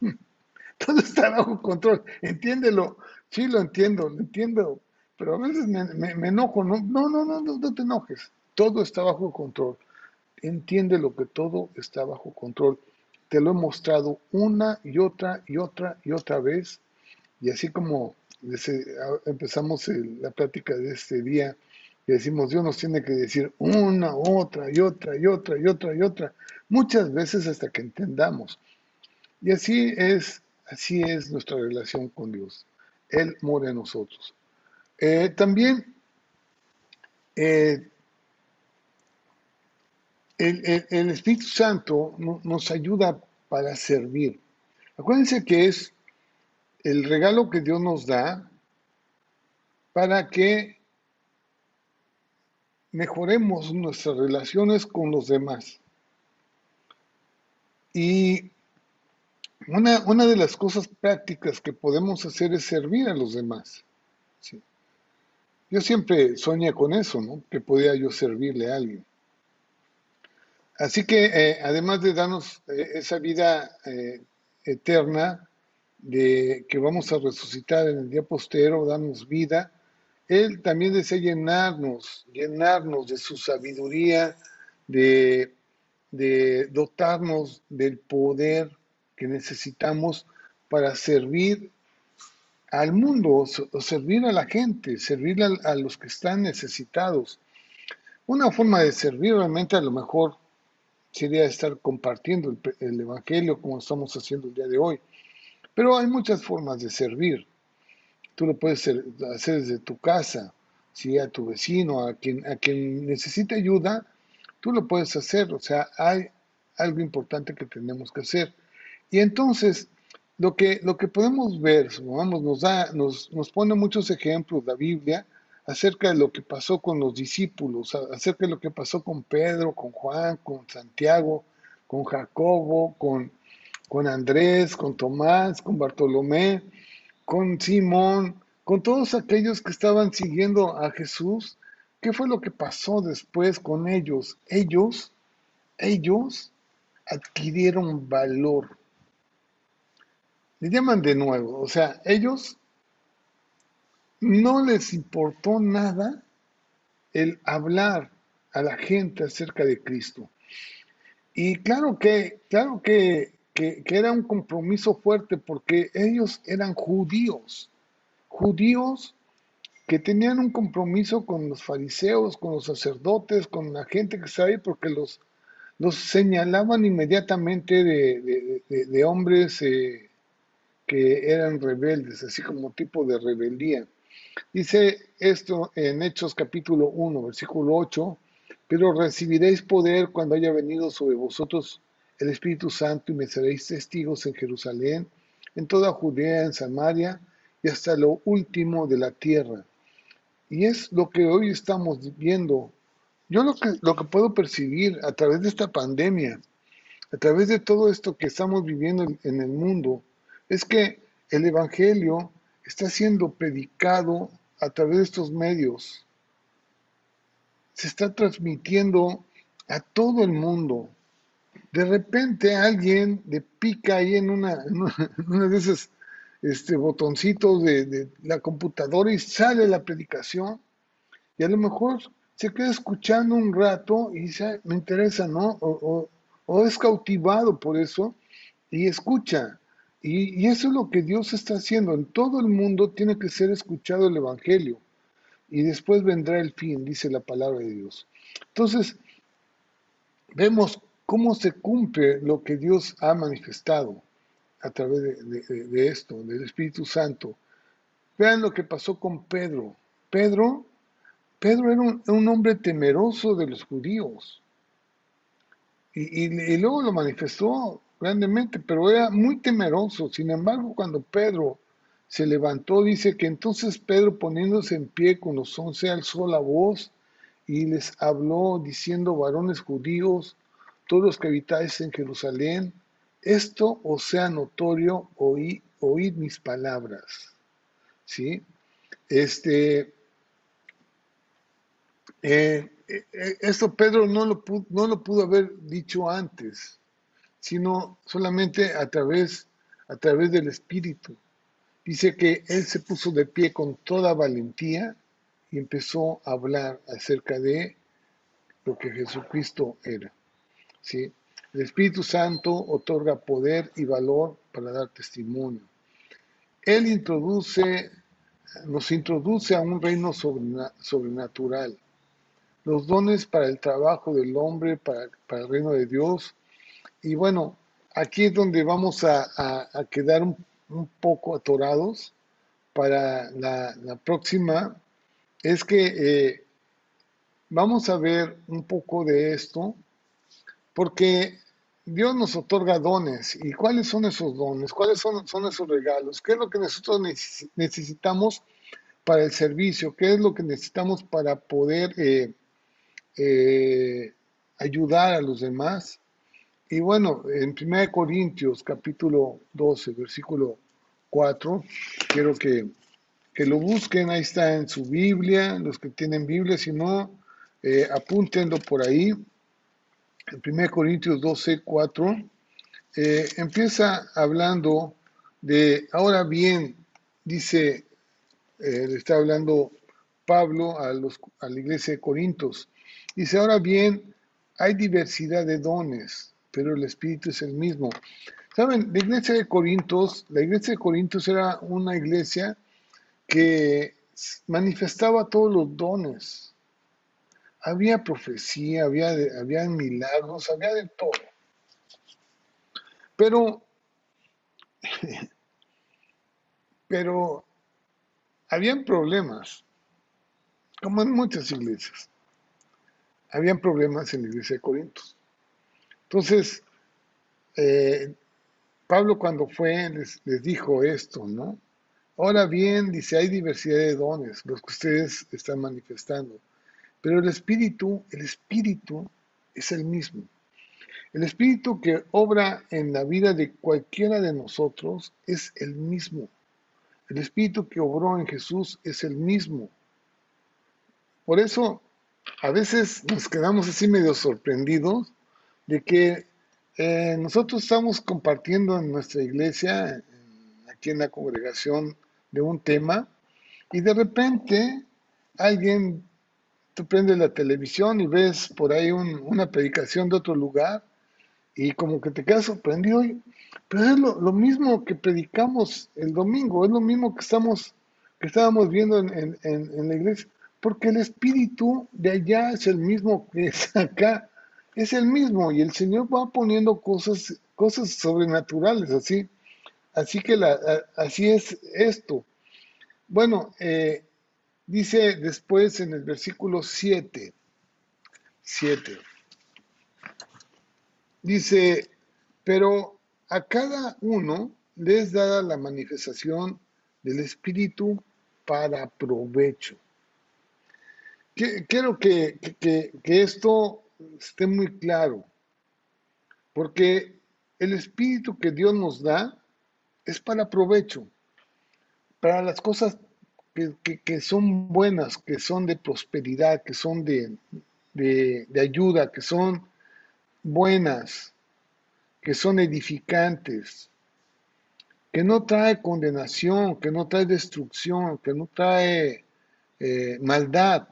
Todo está bajo control, entiéndelo. Sí, lo entiendo, lo entiendo, pero a veces me, enojo. No, no, no, no, no te enojes. Todo está bajo control. Entiende lo que todo está bajo control te lo he mostrado una y otra y otra y otra vez. Y así como empezamos la plática de este día, que decimos, Dios nos tiene que decir una, otra y otra y otra y otra y otra, muchas veces hasta que entendamos. Y así es, así es nuestra relación con Dios. Él mora en nosotros. Eh, también eh, el, Espíritu Santo nos ayuda para servir. Acuérdense que es el regalo que Dios nos da para que mejoremos nuestras relaciones con los demás. Y una, una, de las cosas prácticas que podemos hacer es servir a los demás. Yo siempre soñé con eso, ¿no? Que podía yo servirle a alguien. Así que eh, además de darnos eh, esa vida eh, eterna, de que vamos a resucitar en el día postero, darnos vida, Él también desea llenarnos, llenarnos de su sabiduría, de, de dotarnos del poder que necesitamos para servir al mundo, o servir a la gente, servir a, los que están necesitados. Una forma de servir realmente a lo mejor sería estar compartiendo el, Evangelio como estamos haciendo el día de hoy. Pero hay muchas formas de servir. Tú lo puedes hacer desde tu casa, ¿sí? a tu vecino, a quien, a quien necesite ayuda, tú lo puedes hacer. O sea, hay algo importante que tenemos que hacer. Y entonces, lo que, lo que podemos ver, vamos, nos, da, nos, nos pone muchos ejemplos la Biblia acerca de lo que pasó con los discípulos, acerca de lo que pasó con Pedro, con Juan, con Santiago, con Jacobo, con, con Andrés, con Tomás, con Bartolomé, con Simón, con todos aquellos que estaban siguiendo a Jesús. ¿Qué fue lo que pasó después con ellos? Ellos, ellos adquirieron valor. Le llaman de nuevo, o sea, ellos no les importó nada el hablar a la gente acerca de Cristo. Y claro que, claro que, que, era un compromiso fuerte porque ellos eran judíos, judíos que tenían un compromiso con los fariseos, con los sacerdotes, con la gente que ahí, porque los, los señalaban inmediatamente de, hombres eh, que eran rebeldes, así como tipo de rebeldía. Dice esto en Hechos capítulo 1, versículo 8, pero recibiréis poder cuando haya venido sobre vosotros el Espíritu Santo y me seréis testigos en Jerusalén, en toda Judea, en Samaria y hasta lo último de la tierra. Y es lo que hoy estamos viendo. Yo lo que, lo que puedo percibir a través de esta pandemia, a través de todo esto que estamos viviendo en el mundo, es que el Evangelio está siendo predicado a través de estos medios. Se está transmitiendo a todo el mundo. De repente alguien le pica ahí en una, de esos este, botoncitos de, la computadora y sale la predicación. Y a lo mejor se queda escuchando un rato y dice, me interesa, ¿no? O es cautivado por eso y escucha. Y, eso es lo que Dios está haciendo. En todo el mundo tiene que ser escuchado el Evangelio. Y después vendrá el fin, dice la palabra de Dios. Entonces, vemos cómo se cumple lo que Dios ha manifestado a través de, esto, del Espíritu Santo. Vean lo que pasó con Pedro. Pedro, Pedro era un, hombre temeroso de los judíos. Y, y, luego lo manifestó grandemente, pero era muy temeroso. Sin embargo, cuando Pedro se levantó, dice que entonces Pedro poniéndose en pie con los once alzó la voz y les habló diciendo, varones judíos, todos los que habitáis en Jerusalén, esto os sea notorio, oí, oíd mis palabras. ¿Sí? Este, eh, eh, esto Pedro no lo pudo haber dicho antes sino solamente a través, a través del Espíritu. Dice que él se puso de pie con toda valentía y empezó a hablar acerca de lo que Jesucristo era. ¿sí? El Espíritu Santo otorga poder y valor para dar testimonio. Él introduce, nos introduce a un reino sobrenatural. Los dones para el trabajo del hombre, para, para el reino de Dios, y bueno, aquí es donde vamos a, quedar un, poco atorados para la, próxima. Es que eh, vamos a ver un poco de esto, porque Dios nos otorga dones. ¿Y cuáles son esos dones? ¿Cuáles son, son esos regalos? ¿Qué es lo que nosotros necesitamos para el servicio? ¿Qué es lo que necesitamos para poder eh, eh, ayudar a los demás? Y bueno, en 1 Corintios capítulo 12, versículo 4, quiero que, lo busquen, ahí está en su Biblia, los que tienen Biblia, si no, eh, por ahí. En 1 Corintios 12, 4, eh, empieza hablando de, ahora bien, dice, eh, está hablando Pablo a, los, a la iglesia de Corintios, dice, ahora bien, hay diversidad de dones pero el Espíritu es el mismo. Saben, la iglesia de Corintios, la iglesia de Corintios era una iglesia que manifestaba todos los dones. Había profecía, había, había milagros, había de todo. Pero, pero habían problemas. como en muchas iglesias. Habían problemas en la iglesia de Corintios. Entonces, eh, Pablo cuando fue les, les, dijo esto, ¿no? Ahora bien, dice, hay diversidad de dones, los que ustedes están manifestando, pero el espíritu, el espíritu es el mismo. El espíritu que obra en la vida de cualquiera de nosotros es el mismo. El espíritu que obró en Jesús es el mismo. Por eso, a veces nos quedamos así medio sorprendidos de que eh, nosotros estamos compartiendo en nuestra iglesia, aquí en la congregación, de un tema y de repente alguien, tú prendes la televisión y ves por ahí una predicación de otro lugar y como que te quedas sorprendido, pero es lo, mismo que predicamos el domingo, es lo mismo que, estamos, que estábamos viendo en, en la iglesia, porque el espíritu de allá es el mismo que es acá es el mismo y el Señor va poniendo cosas, cosas sobrenaturales, así. Así que así es esto. Bueno, eh, dice después en el versículo 7, 7, dice, pero a cada uno les da la manifestación del Espíritu para provecho. Quiero que, que, que esto esté muy claro, porque el espíritu que Dios nos da es para provecho, para las cosas que, son buenas, que son de prosperidad, que son de, de, de ayuda, que son buenas, que son edificantes, que no trae condenación, que no trae destrucción, que no trae eh, maldad,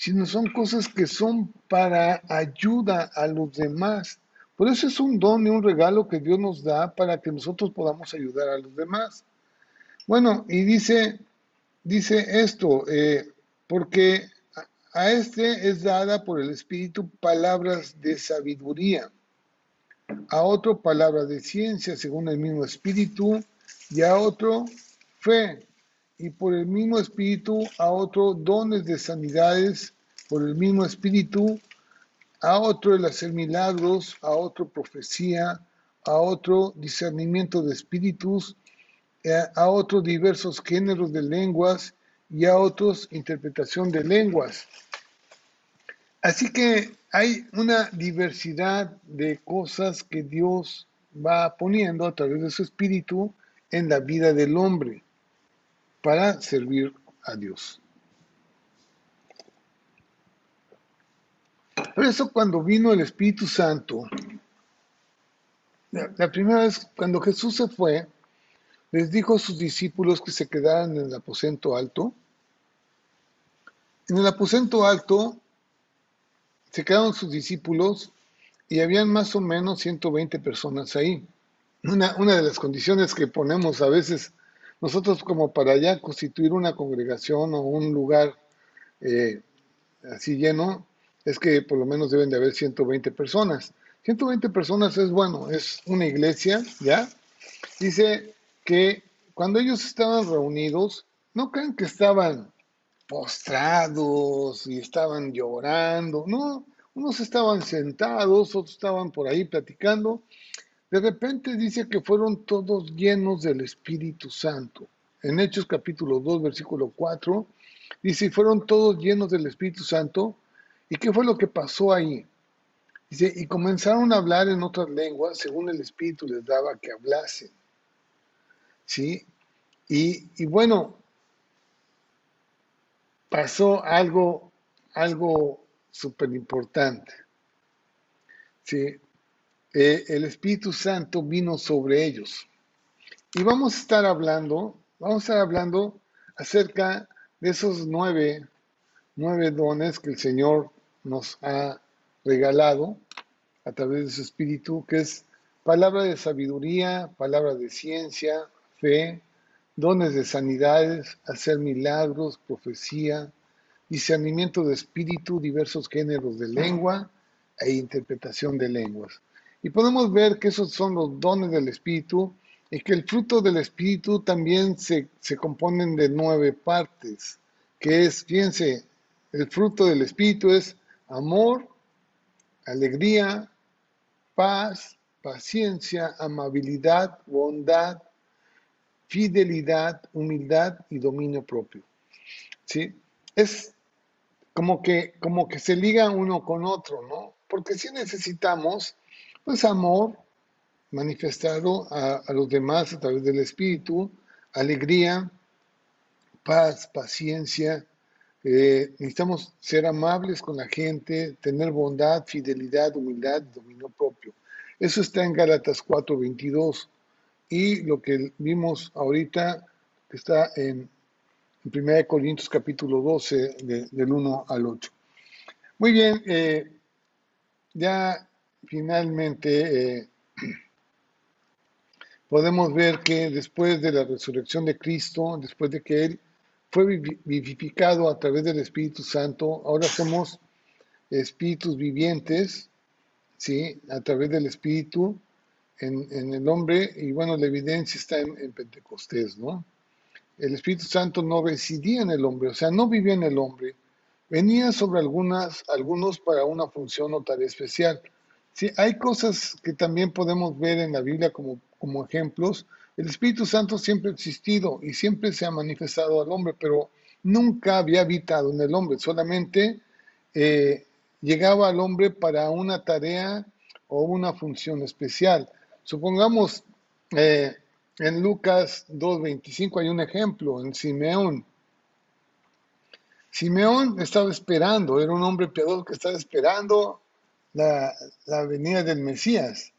sino son cosas que son para ayuda a los demás. Por eso es un don y un regalo que Dios nos da para que nosotros podamos ayudar a los demás. Bueno, y dice, dice esto, eh, porque a este es dada por el Espíritu palabras de sabiduría, a otro palabras de ciencia según el mismo Espíritu, y a otro fe, y por el mismo Espíritu a otro dones de sanidades, por el mismo Espíritu, a otro el hacer milagros, a otro profecía, a otro discernimiento de espíritus, eh, a otros diversos géneros de lenguas y a otros interpretación de lenguas. Así que hay una diversidad de cosas que Dios va poniendo a través de su espíritu en la vida del hombre para servir a Dios. Por eso cuando vino el Espíritu Santo, la, primera vez cuando Jesús se fue, les dijo a sus discípulos que se quedaran en el aposento alto. En el aposento alto se quedaron sus discípulos y habían más o menos 120 personas ahí. Una, una de las condiciones que ponemos a veces nosotros como para ya constituir una congregación o un lugar eh, así lleno, es que por lo menos deben de haber 120 personas. 120 personas es bueno, es una iglesia, ¿ya? Dice que cuando ellos estaban reunidos, no crean que estaban postrados y estaban llorando, no, unos estaban sentados, otros estaban por ahí platicando, de repente dice que fueron todos llenos del Espíritu Santo. En Hechos capítulo 2, versículo 4, dice, fueron todos llenos del Espíritu Santo. ¿Y qué fue lo que pasó ahí? Dice, y comenzaron a hablar en otras lenguas según el Espíritu les daba que hablasen. ¿Sí? Y, y bueno, pasó algo, algo súper importante. ¿Sí? Eh, el Espíritu Santo vino sobre ellos. Y vamos a estar hablando, vamos a estar hablando acerca de esos nueve, nueve dones que el Señor nos ha regalado a través de su Espíritu, que es palabra de sabiduría, palabra de ciencia, fe, dones de sanidades, hacer milagros, profecía, discernimiento de espíritu, diversos géneros de lengua e interpretación de lenguas. Y podemos ver que esos son los dones del Espíritu y que el fruto del Espíritu también se, se componen de nueve partes, que es, fíjense, el fruto del Espíritu es amor, alegría, paz, paciencia, amabilidad, bondad, fidelidad, humildad y dominio propio. ¿Sí? Es como que, como que se liga uno con otro, ¿no? Porque si necesitamos, pues amor manifestado a, los demás a través del Espíritu, alegría, paz, paciencia, eh, necesitamos ser amables con la gente, tener bondad, fidelidad, humildad, dominio propio. Eso está en Gálatas 4:22 y lo que vimos ahorita está en, 1 Corintios capítulo 12 del 1 al 8. Muy bien, eh, ya finalmente eh, podemos ver que después de la resurrección de Cristo, después de que Él fue vivificado a través del Espíritu Santo. Ahora somos espíritus vivientes, ¿sí? A través del Espíritu en, el hombre. Y bueno, la evidencia está en, Pentecostés, ¿no? El Espíritu Santo no residía en el hombre, o sea, no vivía en el hombre. Venía sobre algunas, algunos para una función o tarea especial. Sí, hay cosas que también podemos ver en la Biblia como, como ejemplos, el Espíritu Santo siempre ha existido y siempre se ha manifestado al hombre, pero nunca había habitado en el hombre, solamente eh, llegaba al hombre para una tarea o una función especial. Supongamos eh, en Lucas 2.25 hay un ejemplo, en Simeón. Simeón estaba esperando, era un hombre piadoso que estaba esperando la, la venida del Mesías.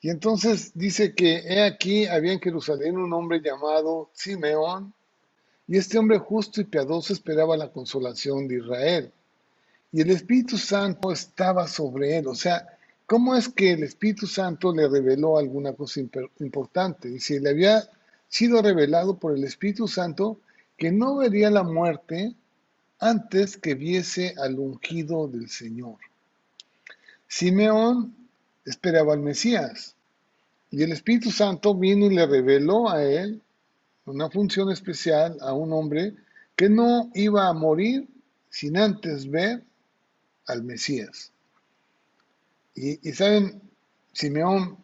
Y entonces dice que he aquí había en Jerusalén un hombre llamado Simeón, y este hombre justo y piadoso esperaba la consolación de Israel. Y el Espíritu Santo estaba sobre él. O sea, ¿cómo es que el Espíritu Santo le reveló alguna cosa importante? Dice, le había sido revelado por el Espíritu Santo que no vería la muerte antes que viese al ungido del Señor. Simeón esperaba al Mesías. Y el Espíritu Santo vino y le reveló a él una función especial a un hombre que no iba a morir sin antes ver al Mesías. Y, saben, Simeón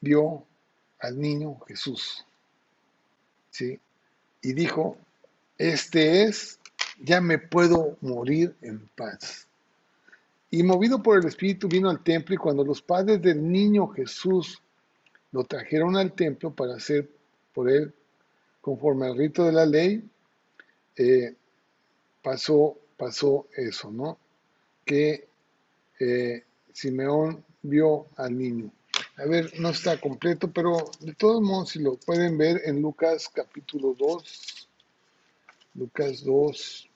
vio al niño Jesús. ¿sí? Y dijo, este es, ya me puedo morir en paz. Y movido por el Espíritu vino al templo y cuando los padres del niño Jesús lo trajeron al templo para hacer por él conforme al rito de la ley, eh, pasó, pasó eso, ¿no? Que eh, Simeón vio al niño. A ver, no está completo, pero de todos modos, si lo pueden ver en Lucas capítulo 2, Lucas 2,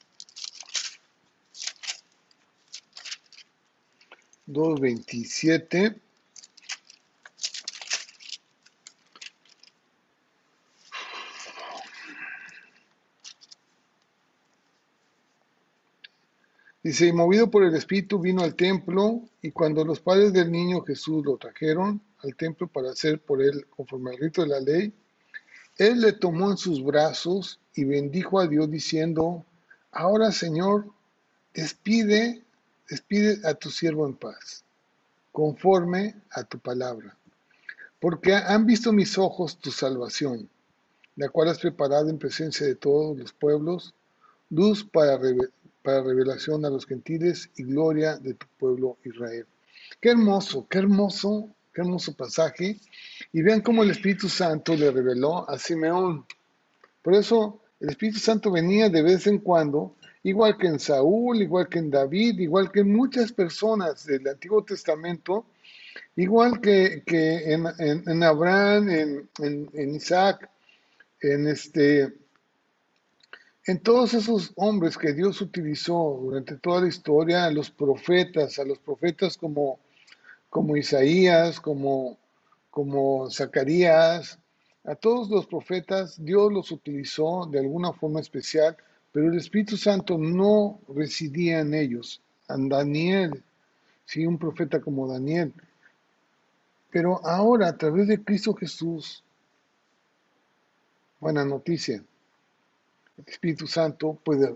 2.27. Dice, y movido por el Espíritu vino al templo, y cuando los padres del niño Jesús lo trajeron al templo para hacer por él conforme al rito de la ley, él le tomó en sus brazos y bendijo a Dios diciendo, ahora Señor, despide despide a tu siervo en paz, conforme a tu palabra. Porque han visto mis ojos tu salvación, la cual has preparado en presencia de todos los pueblos, luz para, para revelación a los gentiles y gloria de tu pueblo Israel. Qué hermoso, qué hermoso, qué hermoso pasaje. Y vean cómo el Espíritu Santo le reveló a Simeón. Por eso el Espíritu Santo venía de vez en cuando igual que en Saúl, igual que en David, igual que en muchas personas del Antiguo Testamento, igual que, en, Abraham, en, Isaac, en este, en todos esos hombres que Dios utilizó durante toda la historia, a los profetas, a los profetas como, como Isaías, como, como Zacarías, a todos los profetas, Dios los utilizó de alguna forma especial pero el Espíritu Santo no residía en ellos. En Daniel, sí, un profeta como Daniel. Pero ahora, a través de Cristo Jesús, buena noticia, el Espíritu Santo puede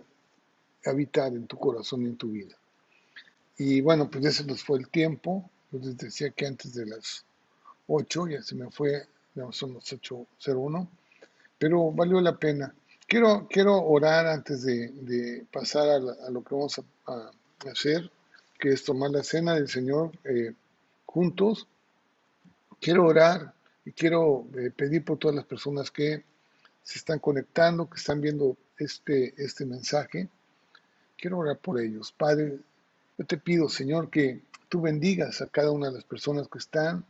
habitar en tu corazón y en tu vida. Y bueno, pues ese nos fue el tiempo. Yo les decía que antes de las 8, ya se me fue, ya son las 8.01, pero valió la pena. Quiero, quiero orar antes de, pasar a, lo que vamos a, hacer, que es tomar la cena del Señor eh, juntos. Quiero orar y quiero eh, pedir por todas las personas que se están conectando, que están viendo este, este mensaje. Quiero orar por ellos. Padre, yo te pido, Señor, que tú bendigas a cada una de las personas que están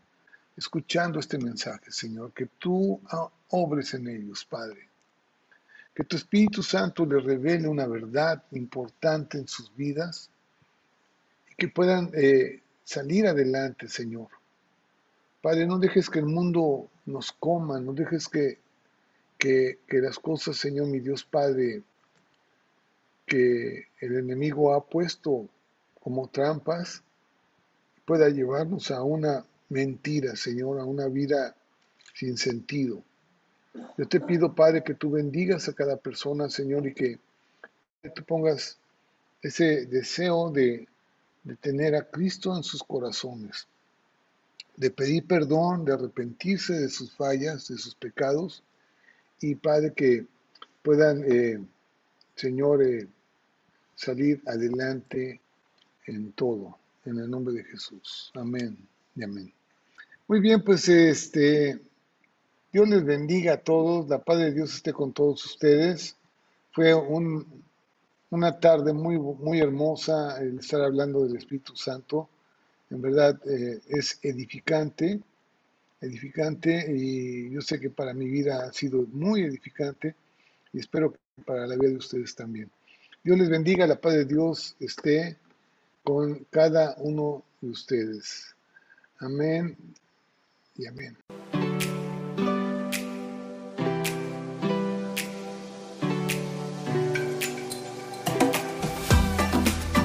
escuchando este mensaje, Señor, que tú obres en ellos, Padre. Que tu Espíritu Santo les revele una verdad importante en sus vidas y que puedan eh, salir adelante, Señor. Padre, no dejes que el mundo nos coma, no dejes que, que, que las cosas, Señor, mi Dios Padre, que el enemigo ha puesto como trampas, pueda llevarnos a una mentira, Señor, a una vida sin sentido. Yo te pido, Padre, que tú bendigas a cada persona, Señor, y que tú pongas ese deseo de, tener a Cristo en sus corazones, de pedir perdón, de arrepentirse de sus fallas, de sus pecados, y Padre, que puedan, eh, Señor, eh, salir adelante en todo, en el nombre de Jesús. Amén y amén. Muy bien, pues este, Dios les bendiga a todos, la paz de Dios esté con todos ustedes. Fue un, una tarde muy, muy hermosa el estar hablando del Espíritu Santo. En verdad eh, es edificante, edificante y yo sé que para mi vida ha sido muy edificante y espero que para la vida de ustedes también. Dios les bendiga, la paz de Dios esté con cada uno de ustedes. Amén y amén.